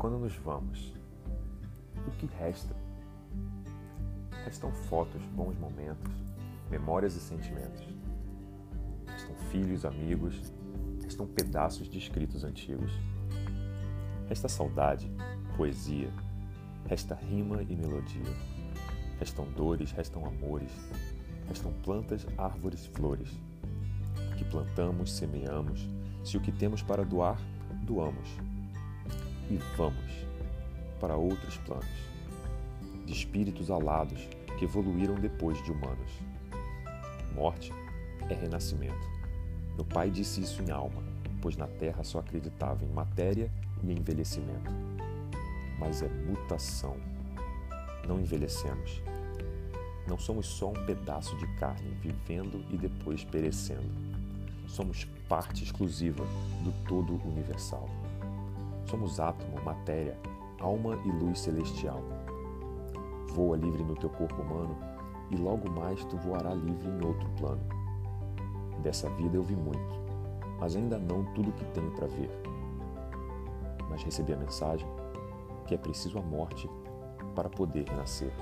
quando nos vamos, o que resta? Restam fotos, bons momentos, memórias e sentimentos. Restam filhos, amigos, restam pedaços de escritos antigos. Resta saudade, poesia, resta rima e melodia. Restam dores, restam amores, restam plantas, árvores, flores. Que plantamos, semeamos, se o que temos para doar, doamos. E vamos para outros planos, de espíritos alados que evoluíram depois de humanos. Morte é renascimento. Meu pai disse isso em alma, pois na terra só acreditava em matéria e envelhecimento. Mas é mutação. Não envelhecemos. Não somos só um pedaço de carne vivendo e depois perecendo. Somos parte exclusiva do todo universal. Somos átomo, matéria, alma e luz celestial. Voa livre no teu corpo humano e logo mais tu voará livre em outro plano. Dessa vida eu vi muito, mas ainda não tudo o que tenho para ver. Mas recebi a mensagem que é preciso a morte para poder renascer.